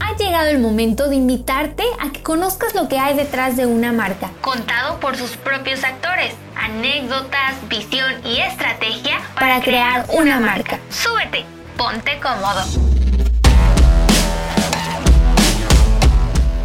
Ha llegado el momento de invitarte a que conozcas lo que hay detrás de una marca, contado por sus propios actores, anécdotas, visión y estrategia para, crear una marca. Súbete, ponte cómodo.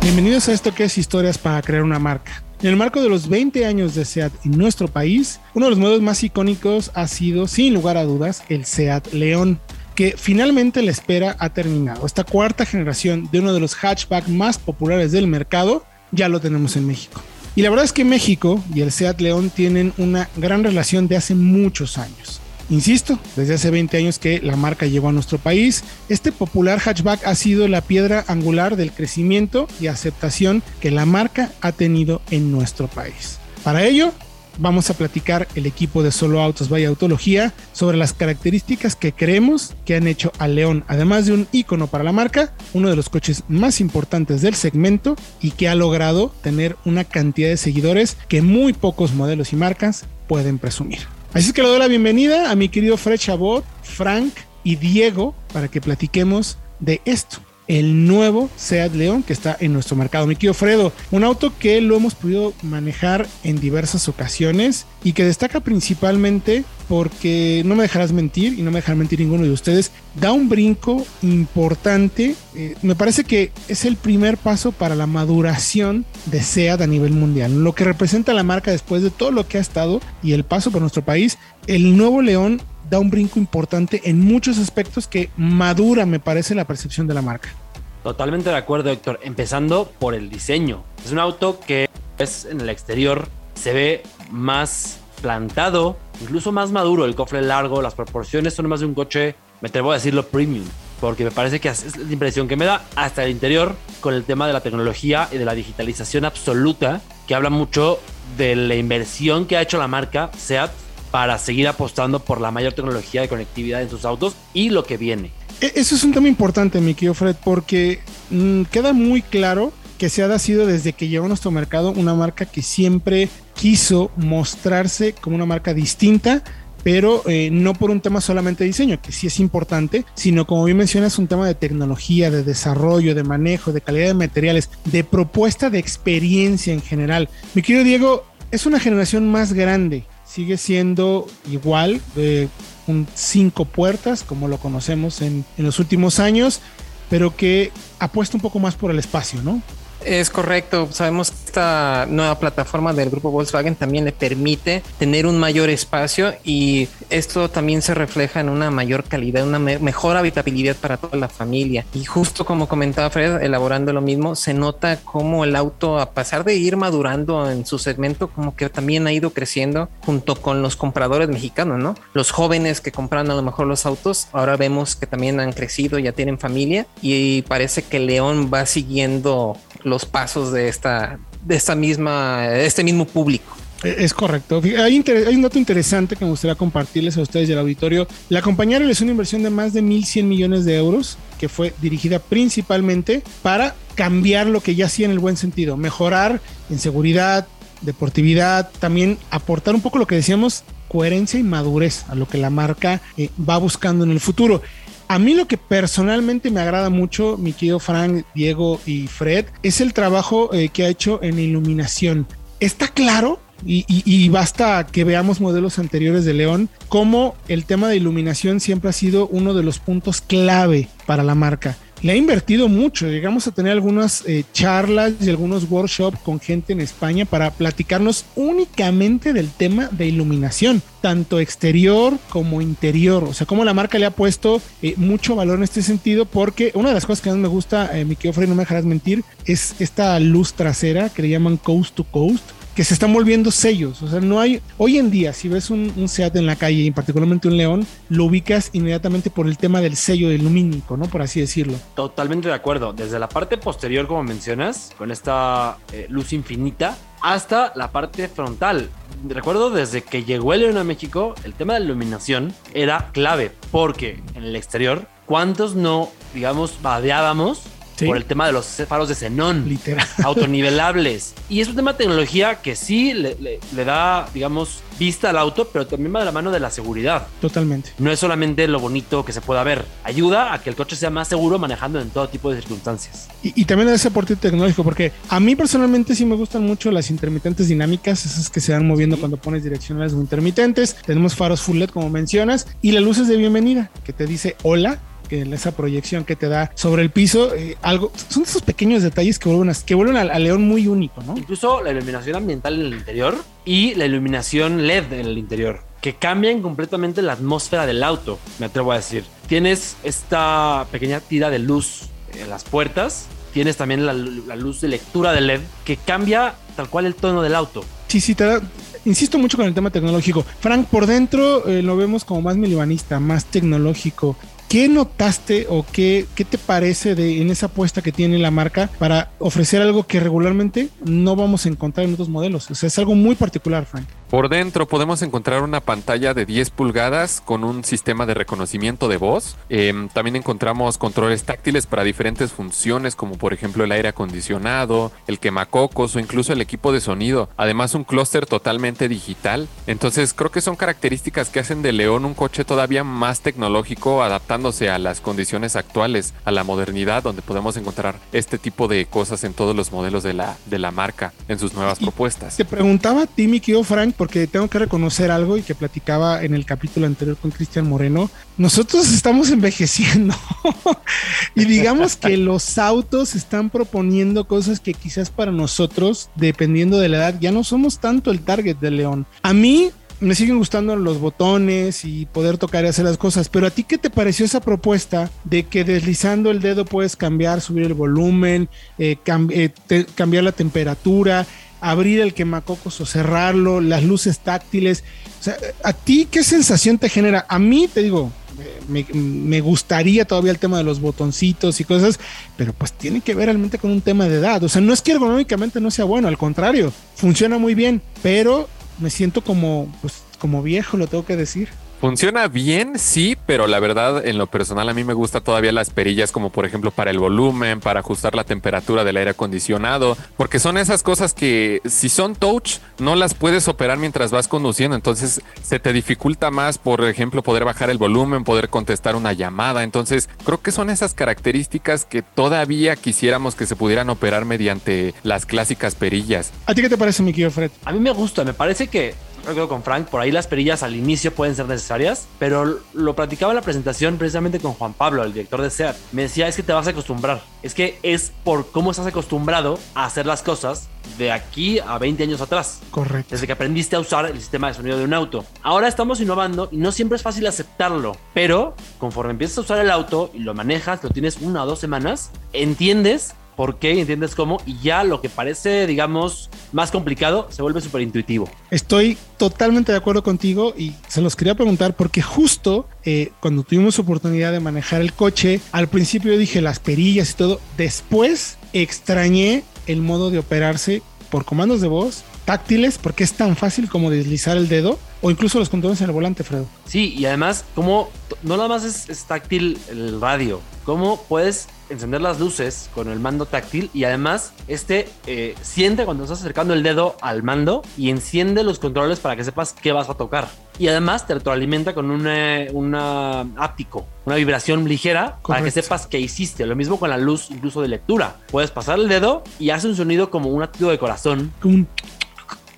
Bienvenidos a esto que es Historias para crear una marca. En el marco de los 20 años de SEAT en nuestro país, uno de los modelos más icónicos ha sido, sin lugar a dudas, el SEAT León, que finalmente la espera ha terminado. Esta cuarta generación de uno de los hatchback más populares del mercado ya lo tenemos en México. Y la verdad es que México y el SEAT León tienen una gran relación de hace muchos años. Insisto, desde hace 20 años que la marca llegó a nuestro país, este popular hatchback ha sido la piedra angular del crecimiento y aceptación que la marca ha tenido en nuestro país. Para ello, vamos a platicar el equipo de Solo Autos Vaya Autología sobre las características que creemos que han hecho a León, además de un icono para la marca, uno de los coches más importantes del segmento y que ha logrado tener una cantidad de seguidores que muy pocos modelos y marcas pueden presumir. Así que le doy la bienvenida a mi querido Fred Chabot, Frank y Diego para que platiquemos de esto. El nuevo Seat León que está en nuestro mercado. Mi querido Fredo, un auto que lo hemos podido manejar en diversas ocasiones y que destaca principalmente porque no me dejarás mentir y no me dejará mentir ninguno de ustedes, da un brinco importante. Eh, me parece que es el primer paso para la maduración de SEAT a nivel mundial. Lo que representa la marca después de todo lo que ha estado y el paso por nuestro país, el nuevo León da un brinco importante en muchos aspectos que madura, me parece, la percepción de la marca. Totalmente de acuerdo, Héctor. Empezando por el diseño. Es un auto que es en el exterior se ve más plantado, incluso más maduro. El cofre largo, las proporciones son más de un coche, me atrevo a decirlo, premium. Porque me parece que es la impresión que me da hasta el interior con el tema de la tecnología y de la digitalización absoluta, que habla mucho de la inversión que ha hecho la marca SEAT para seguir apostando por la mayor tecnología de conectividad en sus autos y lo que viene. E, eso es un tema importante, mi querido Fred, porque mm, queda muy claro que SEAT ha sido desde que llegó a nuestro mercado una marca que siempre quiso mostrarse como una marca distinta, pero eh, no por un tema solamente de diseño, que sí es importante, sino como bien mencionas, un tema de tecnología, de desarrollo, de manejo, de calidad de materiales, de propuesta de experiencia en general. Mi querido Diego, es una generación más grande, sigue siendo igual, de un cinco puertas, como lo conocemos en, en los últimos años, pero que apuesta un poco más por el espacio, ¿no? Es correcto. Sabemos que esta nueva plataforma del grupo Volkswagen también le permite tener un mayor espacio y esto también se refleja en una mayor calidad, una mejor habitabilidad para toda la familia. Y justo como comentaba Fred, elaborando lo mismo, se nota como el auto, a pesar de ir madurando en su segmento, como que también ha ido creciendo junto con los compradores mexicanos, ¿no? Los jóvenes que compran a lo mejor los autos, ahora vemos que también han crecido, ya tienen familia y parece que León va siguiendo los pasos de esta, de esta misma, este mismo público. E, es correcto. Hay, hay, un dato interesante que me gustaría compartirles a ustedes del auditorio. La compañía realizó una inversión de más de 1.100 millones de euros que fue dirigida principalmente para cambiar lo que ya hacía en el buen sentido, mejorar en seguridad, deportividad, también aportar un poco lo que decíamos, coherencia y madurez a lo que la marca eh, va buscando en el futuro. A mí lo que personalmente me agrada mucho, mi querido Frank, Diego y Fred, es el trabajo eh, que ha hecho en iluminación. Está claro y, basta que veamos modelos anteriores de León, como el tema de iluminación siempre ha sido uno de los puntos clave para la marca le ha invertido mucho. Llegamos a tener algunas eh, charlas y algunos workshops con gente en España para platicarnos únicamente del tema de iluminación, tanto exterior como interior. O sea, cómo la marca le ha puesto eh, mucho valor en este sentido, porque una de las cosas que más me gusta, eh, mi querido no me dejarás mentir, es esta luz trasera que le llaman coast to coast que se están volviendo sellos. O sea, no hay. Hoy en día, si ves un, un SEAT en la calle, y particularmente un León, lo ubicas inmediatamente por el tema del sello del lumínico, ¿no? Por así decirlo. Totalmente de acuerdo. Desde la parte posterior, como mencionas, con esta eh, luz infinita, hasta la parte frontal. Recuerdo desde que llegó el León a México, el tema de la iluminación era clave, porque en el exterior, ¿cuántos no, digamos, vadeábamos por el tema de los faros de xenón. Literal. Autonivelables. Y es un tema de tecnología que sí le, le da, digamos, vista al auto, pero también va de la mano de la seguridad. Totalmente. No es solamente lo bonito que se pueda ver. Ayuda a que el coche sea más seguro manejando en todo tipo de circunstancias. Y, también ese aporte tecnológico, porque a mí personalmente sí me gustan mucho las intermitentes dinámicas, esas que se van moviendo cuando pones direccionales o intermitentes. Tenemos faros full LED, como mencionas, y las luces de bienvenida, que te dice hola esa proyección que te da sobre el piso, eh, algo, son esos pequeños detalles que vuelven, a, que vuelven al, león muy único, ¿no? Incluso la iluminación ambiental en el interior y la iluminación LED en el interior, que cambian completamente la atmósfera del auto, me atrevo a decir. Tienes esta pequeña tira de luz en las puertas, tienes también la, luz de lectura de LED que cambia tal cual el tono del auto. Sí, sí, te insisto mucho con el tema tecnológico. Frank, por dentro eh, lo vemos como más milibanista, más tecnológico. ¿Qué notaste o qué, qué te parece de, en esa apuesta que tiene la marca para ofrecer algo que regularmente no vamos a encontrar en otros modelos? O sea, es algo muy particular, Frank. Por dentro podemos encontrar una pantalla de 10 pulgadas con un sistema de reconocimiento de voz. Em, también encontramos controles táctiles para diferentes funciones como por ejemplo el aire acondicionado, el quemacocos o incluso el equipo de sonido. Además un clúster totalmente digital. Entonces creo que son características que hacen de León un coche todavía más tecnológico adaptándose a las condiciones actuales, a la modernidad donde podemos encontrar este tipo de cosas en todos los modelos de la, de la marca en sus nuevas propuestas. Te preguntaba a ti, mi Frank, porque tengo que reconocer algo y que platicaba en el capítulo anterior con Cristian Moreno. Nosotros estamos envejeciendo y digamos que los autos están proponiendo cosas que quizás para nosotros, dependiendo de la edad, ya no somos tanto el target de León. A mí me siguen gustando los botones y poder tocar y hacer las cosas, pero a ti qué te pareció esa propuesta de que deslizando el dedo puedes cambiar, subir el volumen, eh, eh, cambiar la temperatura? Abrir el quemacocos o cerrarlo, las luces táctiles. O sea, ¿a ti qué sensación te genera? A mí, te digo, me, gustaría todavía el tema de los botoncitos y cosas, pero pues tiene que ver realmente con un tema de edad. O sea, no es que ergonómicamente no sea bueno, al contrario, funciona muy bien, pero me siento como, pues, como viejo, lo tengo que decir. Funciona bien, sí, pero la verdad, en lo personal, a mí me gusta todavía las perillas, como por ejemplo para el volumen, para ajustar la temperatura del aire acondicionado, porque son esas cosas que si son touch, no las puedes operar mientras vas conduciendo. Entonces se te dificulta más, por ejemplo, poder bajar el volumen, poder contestar una llamada. Entonces creo que son esas características que todavía quisiéramos que se pudieran operar mediante las clásicas perillas. ¿A ti qué te parece, mi querido Fred? A mí me gusta, me parece que creo con Frank, por ahí las perillas al inicio pueden ser necesarias, pero lo platicaba en la presentación precisamente con Juan Pablo, el director de SEAT. Me decía, es que te vas a acostumbrar. Es que es por cómo estás acostumbrado a hacer las cosas de aquí a 20 años atrás. Correcto. Desde que aprendiste a usar el sistema de sonido de un auto. Ahora estamos innovando y no siempre es fácil aceptarlo, pero conforme empiezas a usar el auto y lo manejas, lo tienes una o dos semanas, entiendes por qué, entiendes cómo, y ya lo que parece, digamos, más complicado se vuelve súper intuitivo. Estoy totalmente de acuerdo contigo y se los quería preguntar porque justo eh, cuando tuvimos oportunidad de manejar el coche, al principio dije las perillas y todo, después extrañé el modo de operarse por comandos de voz táctiles porque es tan fácil como deslizar el dedo o incluso los controles en el volante, Fredo. Sí, y además, como no nada más es, es táctil el radio, cómo puedes encender las luces con el mando táctil y además este eh, siente cuando estás acercando el dedo al mando y enciende los controles para que sepas qué vas a tocar. Y además te retroalimenta con un áptico, una vibración ligera para que sepas qué hiciste. Lo mismo con la luz incluso de lectura. Puedes pasar el dedo y hace un sonido como un latido de corazón.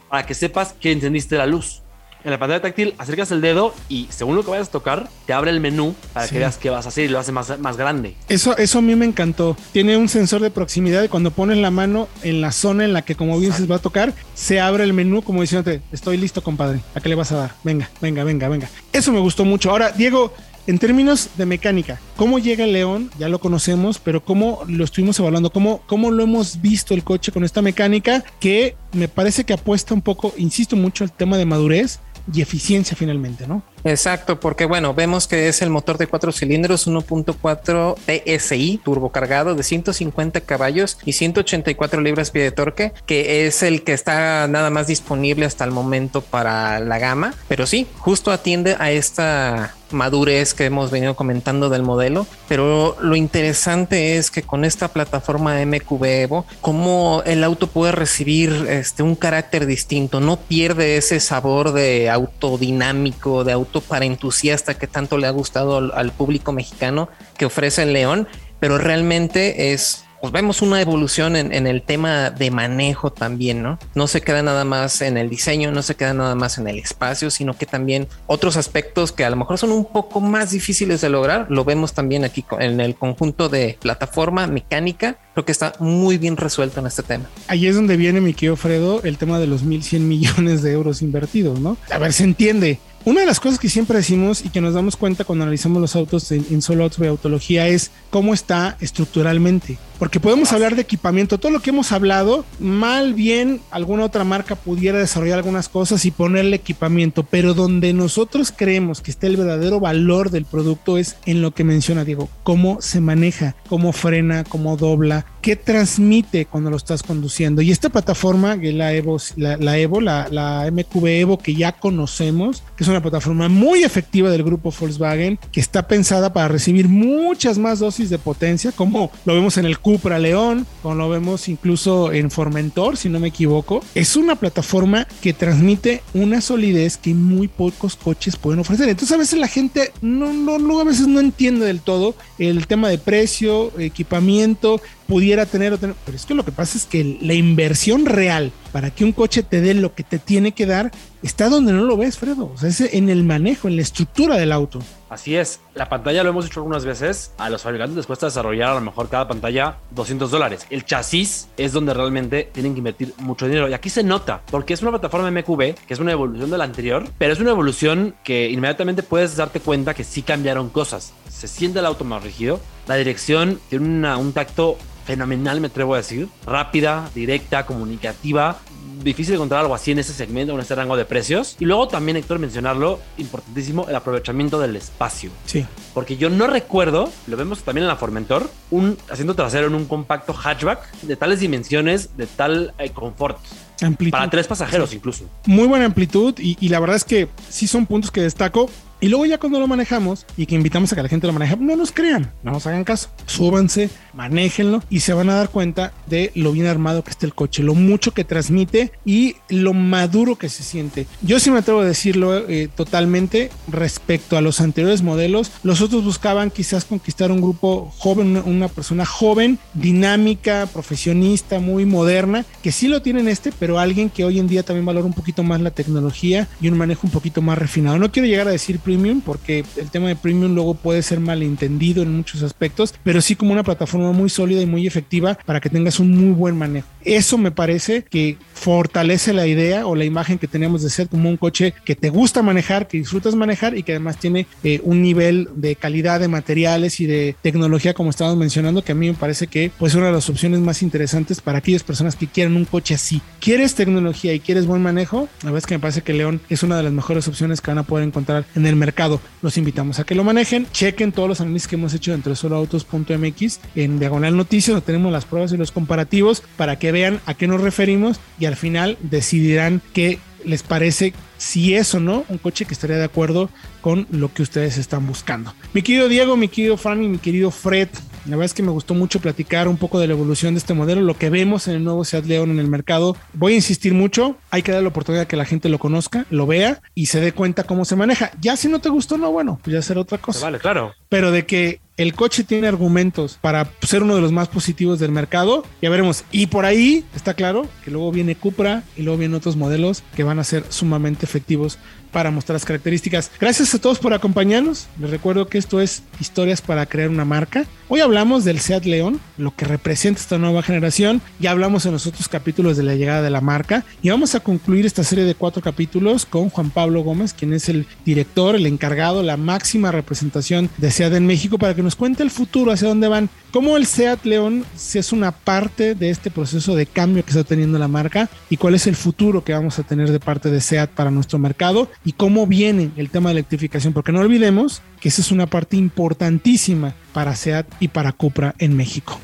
Para que sepas que encendiste la luz en la pantalla táctil acercas el dedo y según lo que vayas a tocar, te abre el menú para que veas qué vas a hacer y lo hace más, más grande. Eso, eso a mí me encantó. Tiene un sensor de proximidad y cuando pones la mano en la zona en la que como bien se va a tocar, se abre el menú como diciéndote, estoy listo compadre, ¿a qué le vas a dar? Venga, venga, venga, venga. Eso me gustó mucho. Ahora, Diego, en términos de mecánica, ¿cómo llega el León? Ya lo conocemos, pero ¿cómo lo estuvimos evaluando? ¿Cómo, ¿Cómo lo hemos visto el coche con esta mecánica que me parece que apuesta un poco, insisto mucho, el tema de madurez? Y eficiencia finalmente, ¿no? Exacto, porque bueno, vemos que es el motor de cuatro cilindros 1.4 TSI turbocargado de 150 caballos y 184 libras-pie de torque, que es el que está nada más disponible hasta el momento para la gama, pero sí, justo atiende a esta madurez que hemos venido comentando del modelo, pero lo interesante es que con esta plataforma MQB Evo, cómo el auto puede recibir este, un carácter distinto, no pierde ese sabor de auto dinámico, de auto para entusiasta que tanto le ha gustado al, al público mexicano que ofrece el León, pero realmente es pues vemos una evolución en, el tema de manejo también, ¿no? No se queda nada más en el diseño, no se queda nada más en el espacio, sino que también otros aspectos que a lo mejor son un poco más difíciles de lograr, lo vemos también aquí en el conjunto de plataforma mecánica, creo que está muy bien resuelto en este tema. Ahí es donde viene mi querido Fredo el tema de los 1.100 millones de euros invertidos, ¿no? A ver, se entiende. Una de las cosas que siempre decimos y que nos damos cuenta cuando analizamos los autos en, en solo autos de autología es cómo está estructuralmente. Porque podemos hablar de equipamiento, todo lo que hemos hablado, mal bien alguna otra marca pudiera desarrollar algunas cosas y ponerle equipamiento, pero donde nosotros creemos que está el verdadero valor del producto es en lo que menciona Diego, cómo se maneja, cómo frena, cómo dobla, qué transmite cuando lo estás conduciendo. Y esta plataforma, la Evo, la, Evo, la, la MQB Evo que ya conocemos, que es una plataforma muy efectiva del grupo Volkswagen, que está pensada para recibir muchas más dosis de potencia, como lo vemos en el Cupra León, como lo vemos incluso en Formentor, si no me equivoco. Es una plataforma que transmite una solidez que muy pocos coches pueden ofrecer. Entonces a veces la gente no, a veces no entiende del todo el tema de precio, equipamiento, pudiera tener, tener, pero es que lo que pasa es que la inversión real para que un coche te dé lo que te tiene que dar está donde no lo ves, Fredo. O sea, es en el manejo, en la estructura del auto. Así es. La pantalla lo hemos dicho algunas veces. A los fabricantes les cuesta desarrollar a lo mejor cada pantalla 200 dólares. El chasis es donde realmente tienen que invertir mucho dinero. Y aquí se nota, porque es una plataforma MQB, que es una evolución de la anterior, pero es una evolución que inmediatamente puedes darte cuenta que sí cambiaron cosas. Se siente el auto más rígido. La dirección tiene un tacto fenomenal, me atrevo a decir. Rápida, directa, comunicativa. Difícil encontrar algo así en ese segmento, en ese rango de precios. Y luego también, Héctor, mencionarlo, importantísimo, el aprovechamiento del espacio. Sí. Porque yo no recuerdo, lo vemos también en la Formentor, un asiento trasero en un compacto hatchback de tales dimensiones, de tal eh, confort. Amplitud. Para tres pasajeros incluso. Muy buena amplitud y, y la verdad es que sí son puntos que destaco. Y luego ya cuando lo manejamos y que invitamos a que la gente lo maneje, no nos crean, no nos hagan caso. Súbanse, manéjenlo y se van a dar cuenta de lo bien armado que está el coche, lo mucho que transmite y lo maduro que se siente. Yo sí me atrevo a decirlo eh, totalmente respecto a los anteriores modelos. Los otros buscaban quizás conquistar un grupo joven, una, persona joven, dinámica, profesionista, muy moderna, que sí lo tienen este, pero alguien que hoy en día también valora un poquito más la tecnología y un manejo un poquito más refinado. No quiero llegar a decir premium porque el tema de premium luego puede ser malentendido en muchos aspectos, pero sí como una plataforma muy sólida y muy efectiva para que tengas un muy buen manejo. Eso me parece que fortalece la idea o la imagen que teníamos de ser como un coche que te gusta manejar, que disfrutas manejar y que además tiene eh, un nivel de calidad de materiales y de tecnología como estábamos mencionando que a mí me parece que pues una de las opciones más interesantes para aquellas personas que quieran un coche así. ¿Quieres tecnología y quieres buen manejo? La verdad es que me parece que León es una de las mejores opciones que van a poder encontrar en el mercado. Los invitamos a que lo manejen, chequen todos los análisis que hemos hecho dentro de soloautos.mx en diagonal noticias, donde tenemos las pruebas y los comparativos para que vean a qué nos referimos y al final decidirán qué les parece si es o no un coche que estaría de acuerdo con lo que ustedes están buscando. Mi querido Diego, mi querido Fran y mi querido Fred, la verdad es que me gustó mucho platicar un poco de la evolución de este modelo, lo que vemos en el nuevo Seat León en el mercado. Voy a insistir mucho, hay que dar la oportunidad que la gente lo conozca, lo vea y se dé cuenta cómo se maneja. Ya si no te gustó, no, bueno, pues ya será otra cosa. Vale, claro. Pero de que el coche tiene argumentos para ser uno de los más positivos del mercado, ya veremos. Y por ahí está claro que luego viene Cupra y luego vienen otros modelos que van a ser sumamente efectivos para mostrar las características. Gracias a todos por acompañarnos. Les recuerdo que esto es Historias para crear una marca. Hoy hablamos del Seat León, lo que representa esta nueva generación. Ya hablamos en los otros capítulos de la llegada de la marca y vamos a concluir esta serie de cuatro capítulos con Juan Pablo Gómez, quien es el director, el encargado, la máxima representación de Seat en México para que nos cuente el futuro, hacia dónde van, cómo el Seat León es una parte de este proceso de cambio que está teniendo la marca y cuál es el futuro que vamos a tener de parte de Seat para nuestro mercado y cómo viene el tema de electrificación, porque no olvidemos que esa es una parte importantísima para SEAT y para Cupra en México.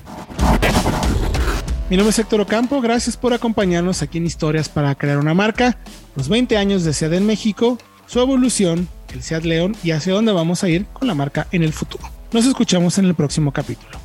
Mi nombre es Héctor Ocampo, gracias por acompañarnos aquí en Historias para crear una marca, los 20 años de SEAT en México su evolución, el Seat León y hacia dónde vamos a ir con la marca en el futuro. Nos escuchamos en el próximo capítulo.